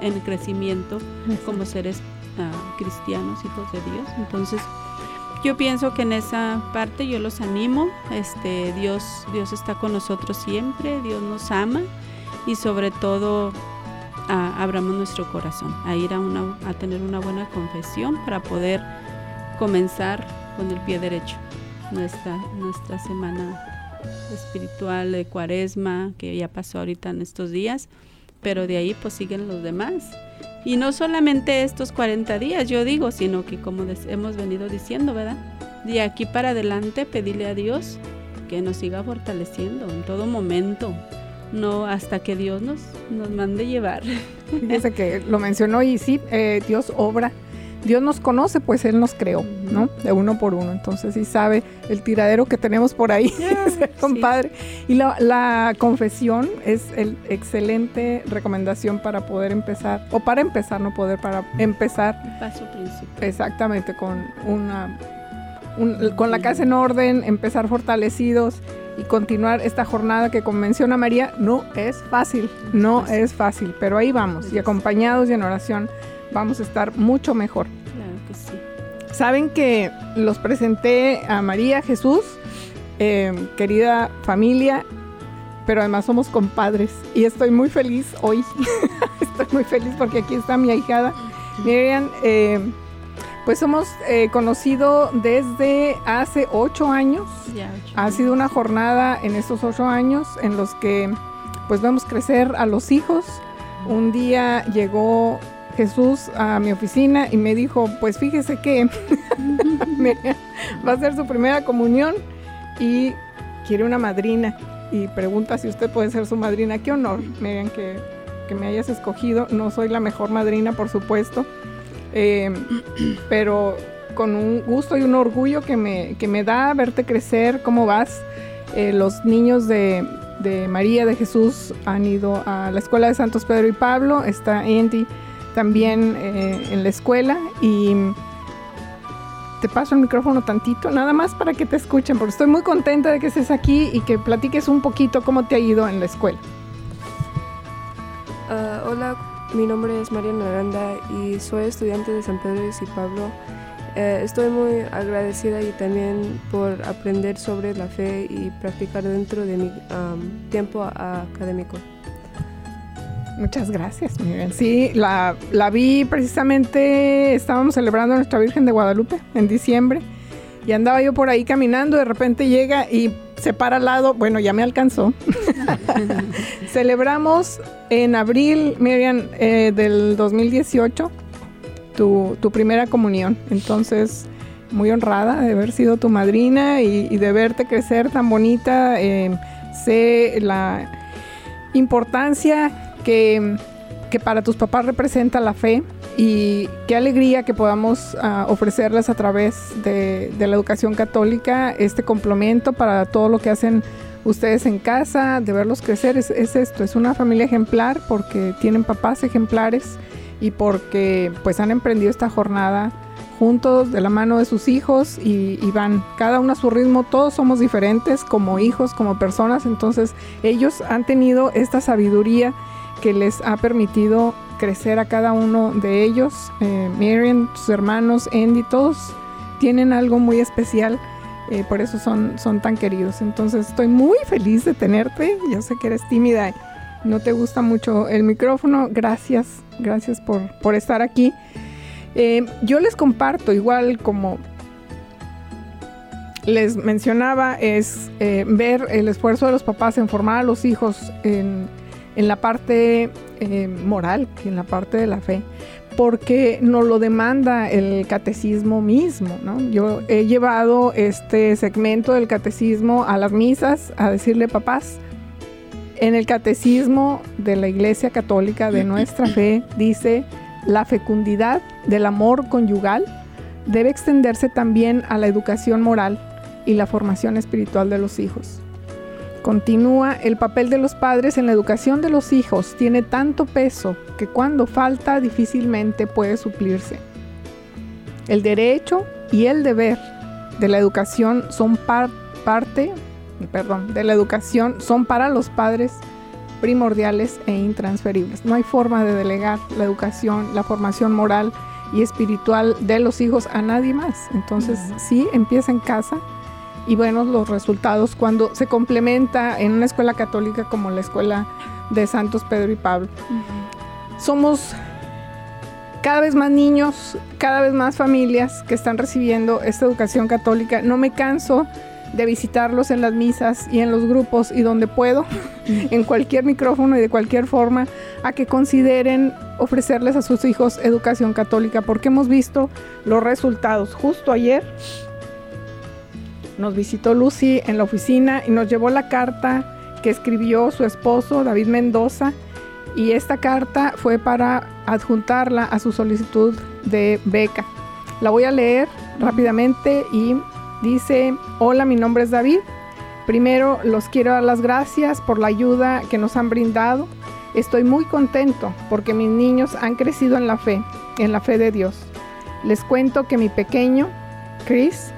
en crecimiento como seres uh, cristianos hijos de Dios. Entonces yo pienso que en esa parte yo los animo este Dios Dios está con nosotros siempre Dios nos ama y sobre todo abramos nuestro corazón a ir a una a tener una buena confesión para poder comenzar con el pie derecho nuestra, nuestra semana espiritual de cuaresma que ya pasó ahorita en estos días, pero de ahí pues siguen los demás. Y no solamente estos 40 días, yo digo, sino que como hemos venido diciendo, ¿verdad? De aquí para adelante pedirle a Dios que nos siga fortaleciendo en todo momento, no hasta que Dios nos, nos mande llevar. Fíjese que lo mencionó y sí, eh, Dios obra Dios nos conoce, pues Él nos creó, ¿no? De uno por uno. Entonces sí sabe el tiradero que tenemos por ahí, yeah, compadre. Sí. Y la, la, confesión es el excelente recomendación para poder empezar, o para empezar, no poder, para empezar. El paso principal. Exactamente, con una, un, con la casa en orden, empezar fortalecidos y continuar esta jornada que como menciona María, no es fácil, no es fácil, pero ahí vamos, y acompañados y en oración vamos a estar mucho mejor. Claro que sí. Saben que los presenté a María Jesús, eh, querida familia, pero además somos compadres y estoy muy feliz hoy. estoy muy feliz porque aquí está mi ahijada. Miriam, eh, pues somos eh, conocido desde hace ocho años. Ya, ocho. Ha sido una jornada en estos ocho años en los que pues vemos crecer a los hijos. Un día llegó Jesús a mi oficina y me dijo, pues fíjese que va a ser su primera comunión y quiere una madrina y pregunta si usted puede ser su madrina. Qué honor, Miriam, que, que me hayas escogido. No soy la mejor madrina, por supuesto, eh, pero con un gusto y un orgullo que me, que me da verte crecer, cómo vas. Eh, los niños de, de María de Jesús han ido a la escuela de Santos Pedro y Pablo, está Andy también eh, en la escuela y te paso el micrófono tantito, nada más para que te escuchen, porque estoy muy contenta de que estés aquí y que platiques un poquito cómo te ha ido en la escuela. Uh, hola, mi nombre es María Naranda y soy estudiante de San Pedro y Pablo. Uh, estoy muy agradecida y también por aprender sobre la fe y practicar dentro de mi tiempo académico. Muchas gracias, Miguel. Sí, la, vi precisamente, estábamos celebrando nuestra Virgen de Guadalupe en diciembre y andaba yo por ahí caminando, de repente llega y se para al lado, bueno, ya me alcanzó. Celebramos en abril, Miriam, eh, del 2018, tu, tu, primera comunión. Entonces, muy honrada de haber sido tu madrina y, y de verte crecer tan bonita. Eh, sé la importancia que, que, para tus papás representa la fe y qué alegría que podamos uh, ofrecerles a través de, la educación católica este complemento para todo lo que hacen ustedes en casa, de verlos crecer, es, es esto, es una familia ejemplar porque tienen papás ejemplares y porque pues han emprendido esta jornada juntos de la mano de sus hijos y, y, van cada uno a su ritmo, todos somos diferentes como hijos, como personas, entonces ellos han tenido esta sabiduría que les ha permitido crecer a cada uno de ellos, eh, Miriam, sus hermanos, Andy, todos tienen algo muy especial, eh, por eso son, son tan queridos, entonces estoy muy feliz de tenerte, yo sé que eres tímida, no te gusta mucho el micrófono, gracias, gracias por, por estar aquí. Eh, yo les comparto, igual como les mencionaba, es ver el esfuerzo de los papás en formar a los hijos en, en la parte eh, moral, en la parte de la fe, porque nos lo demanda el catecismo mismo. ¿no? Yo he llevado este segmento del catecismo a las misas a decirle, papás, en el catecismo de la Iglesia Católica de nuestra fe dice, la fecundidad del amor conyugal debe extenderse también a la educación moral y la formación espiritual de los hijos. Continúa, el papel de los padres en la educación de los hijos tiene tanto peso que cuando falta difícilmente puede suplirse. El derecho y el deber de la educación son par parte, perdón, de la educación son para los padres primordiales e intransferibles. No hay forma de delegar la educación, la formación moral y espiritual de los hijos a nadie más. Entonces, sí, empieza en casa y bueno, los resultados cuando se complementa en una escuela católica como la escuela de Santos Pedro y Pablo. Somos cada vez más niños, cada vez más familias que están recibiendo esta educación católica. No me canso de visitarlos en las misas y en los grupos y donde puedo, en cualquier micrófono y de cualquier forma, a que consideren ofrecerles a sus hijos educación católica, porque hemos visto los resultados. Justo ayer nos visitó Lucy en la oficina y nos llevó la carta que escribió su esposo, David Mendoza, y esta carta fue para adjuntarla a su solicitud de beca. La voy a leer rápidamente y Dice, hola, mi nombre es David. Primero los quiero dar las gracias por la ayuda que nos han brindado. Estoy muy contento porque mis niños han crecido en la fe, en la fe de Dios. Les cuento que mi pequeño, Chris,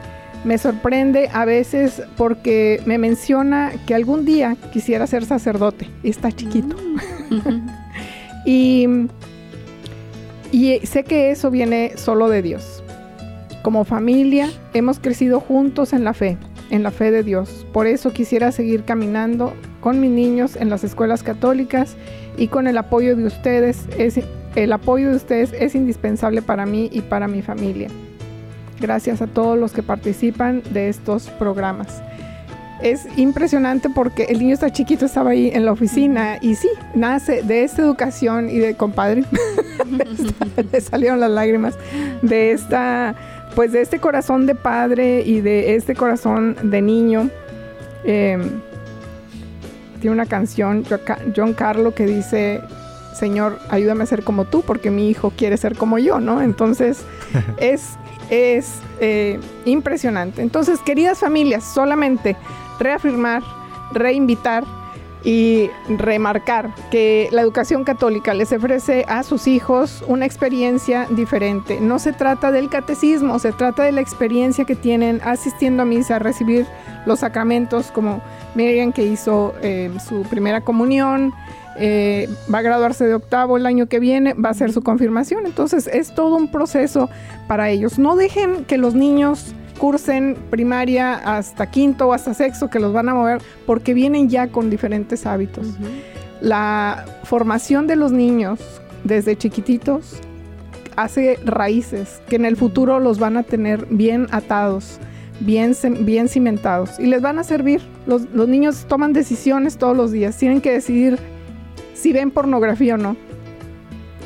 me sorprende a veces porque me menciona que algún día quisiera ser sacerdote. Está chiquito. y, y sé que eso viene solo de Dios. Como familia hemos crecido juntos en la fe, en la fe de Dios. Por eso quisiera seguir caminando con mis niños en las escuelas católicas y con el apoyo de ustedes. Es, el apoyo de ustedes es indispensable para mí y para mi familia. Gracias a todos los que participan de estos programas. Es impresionante porque el niño está chiquito, estaba ahí en la oficina y sí, nace de esta educación y de compadre, le salieron las lágrimas, de esta pues de este corazón de padre y de este corazón de niño, em, tiene una canción, John Carlo, que dice, Señor, ayúdame a ser como tú, porque mi hijo quiere ser como yo, ¿no? Entonces, es, es eh, impresionante. Entonces, queridas familias, solamente reafirmar, reinvitar y remarcar que la educación católica les ofrece a sus hijos una experiencia diferente. No se trata del catecismo, se trata de la experiencia que tienen asistiendo a misa, a recibir los sacramentos como Miriam que hizo eh, su primera comunión, eh, va a graduarse de octavo el año que viene, va a ser su confirmación. Entonces es todo un proceso para ellos. No dejen que los niños cursen primaria hasta quinto o hasta sexto, que los van a mover porque vienen ya con diferentes hábitos. La formación de los niños desde chiquititos hace raíces que en el futuro los van a tener bien atados, bien, bien cimentados y les van a servir. Los, los niños toman decisiones todos los días, tienen que decidir si ven pornografía o no.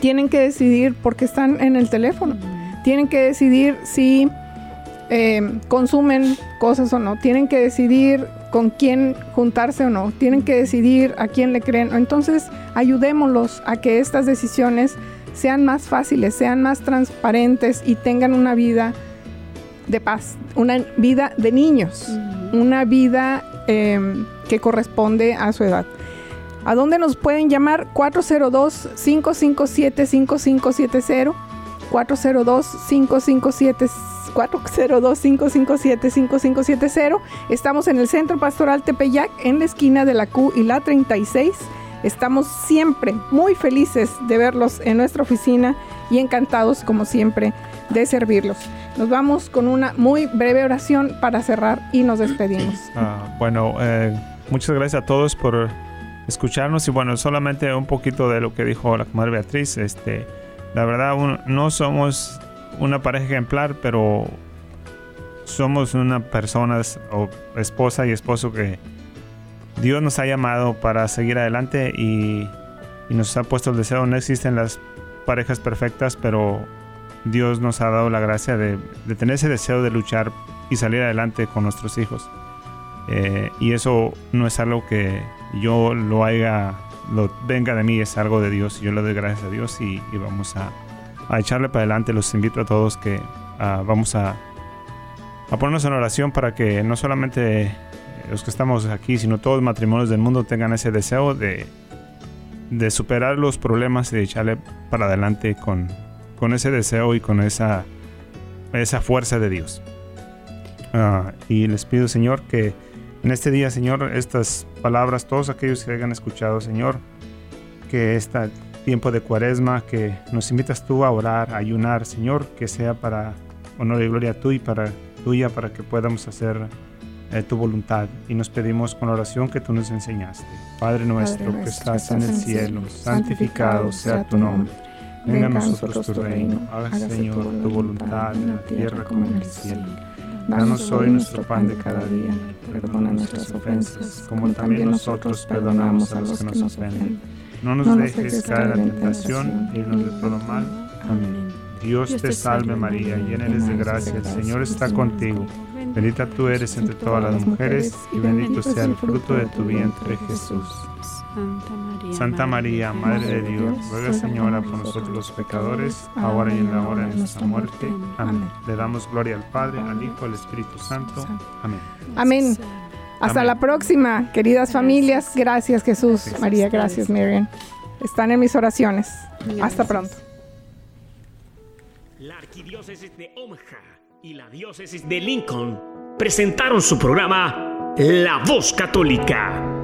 Tienen que decidir porque están en el teléfono. Tienen que decidir si eh, consumen cosas o no, tienen que decidir con quién juntarse o no, tienen que decidir a quién le creen. Entonces, ayudémoslos a que estas decisiones sean más fáciles, sean más transparentes y tengan una vida de paz, una vida de niños, una vida em, que corresponde a su edad. ¿A dónde nos pueden llamar? 402-557-5570. 402-557-5570. Estamos en el Centro Pastoral Tepeyac, en la esquina de la Q y la 36. Estamos siempre muy felices de verlos en nuestra oficina y encantados, como siempre, de servirlos. Nos vamos con una muy breve oración para cerrar y nos despedimos. Ah, bueno, eh, muchas gracias a todos por escucharnos y bueno, solamente un poquito de lo que dijo la comadre Beatriz. Este, la verdad, no somos una pareja ejemplar, pero somos una persona o esposa y esposo que Dios nos ha llamado para seguir adelante y, y nos ha puesto el deseo. No existen las parejas perfectas, pero Dios nos ha dado la gracia de, tener ese deseo de luchar y salir adelante con nuestros hijos. Eh, y eso no es algo que yo lo haya, lo venga de mí, es algo de Dios. Yo le doy gracias a Dios y, vamos a, echarle para adelante. Los invito a todos que vamos a, ponernos en oración para que no solamente los que estamos aquí, sino todos los matrimonios del mundo tengan ese deseo de, superar los problemas y de echarle para adelante con, ese deseo y con esa, esa fuerza de Dios. Ah, y les pido, Señor, que en este día, Señor, estas palabras, todos aquellos que hayan escuchado, Señor, que este tiempo de cuaresma, que nos invitas tú a orar, a ayunar, Señor, que sea para honor y gloria tuya y para, tuya, para que podamos hacer eh, tu voluntad. Y nos pedimos con la oración que tú nos enseñaste. Padre nuestro, que estás en el cielo, santificado sea tu nombre Venga a nosotros tu reino, haga Señor tu voluntad en la tierra como en el cielo. Danos hoy nuestro pan de cada día, perdona nuestras ofensas, como también nosotros perdonamos a los que nos ofenden. No nos dejes caer en la tentación y nos de todo mal. Amén. Dios te salve María, llena eres de gracia, el Señor está contigo. Bendita tú eres entre todas las mujeres y bendito sea el fruto de tu vientre Jesús. Santa María, Madre de Dios, ruega Señora por nosotros los pecadores, ahora y en la hora de nuestra muerte. Amén. Le damos gloria al Padre, al Hijo, al Espíritu Santo. Amén. Amén. Hasta la próxima, queridas familias. Gracias Jesús, María, gracias Miriam. Están en mis oraciones. Hasta pronto. La Arquidiócesis de Omaha y la Diócesis de Lincoln presentaron su programa La Voz Católica